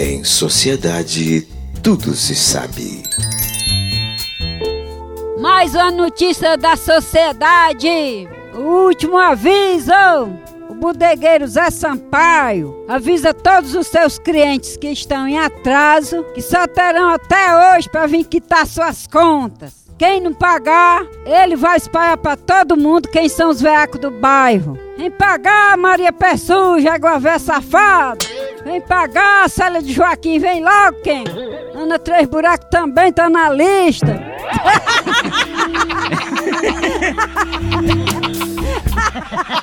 Em sociedade, tudo se sabe. Mais uma notícia da sociedade. O último aviso. O bodegueiro Zé Sampaio avisa todos os seus clientes que estão em atraso que só terão até hoje para vir quitar suas contas. Quem não pagar, ele vai espalhar para todo mundo quem são os veacos do bairro. Vem pagar, Maria Pé Suja, Aguavé Safado. Vem pagar, Célia de Joaquim, vem logo quem? Ana Três Buracos também tá na lista.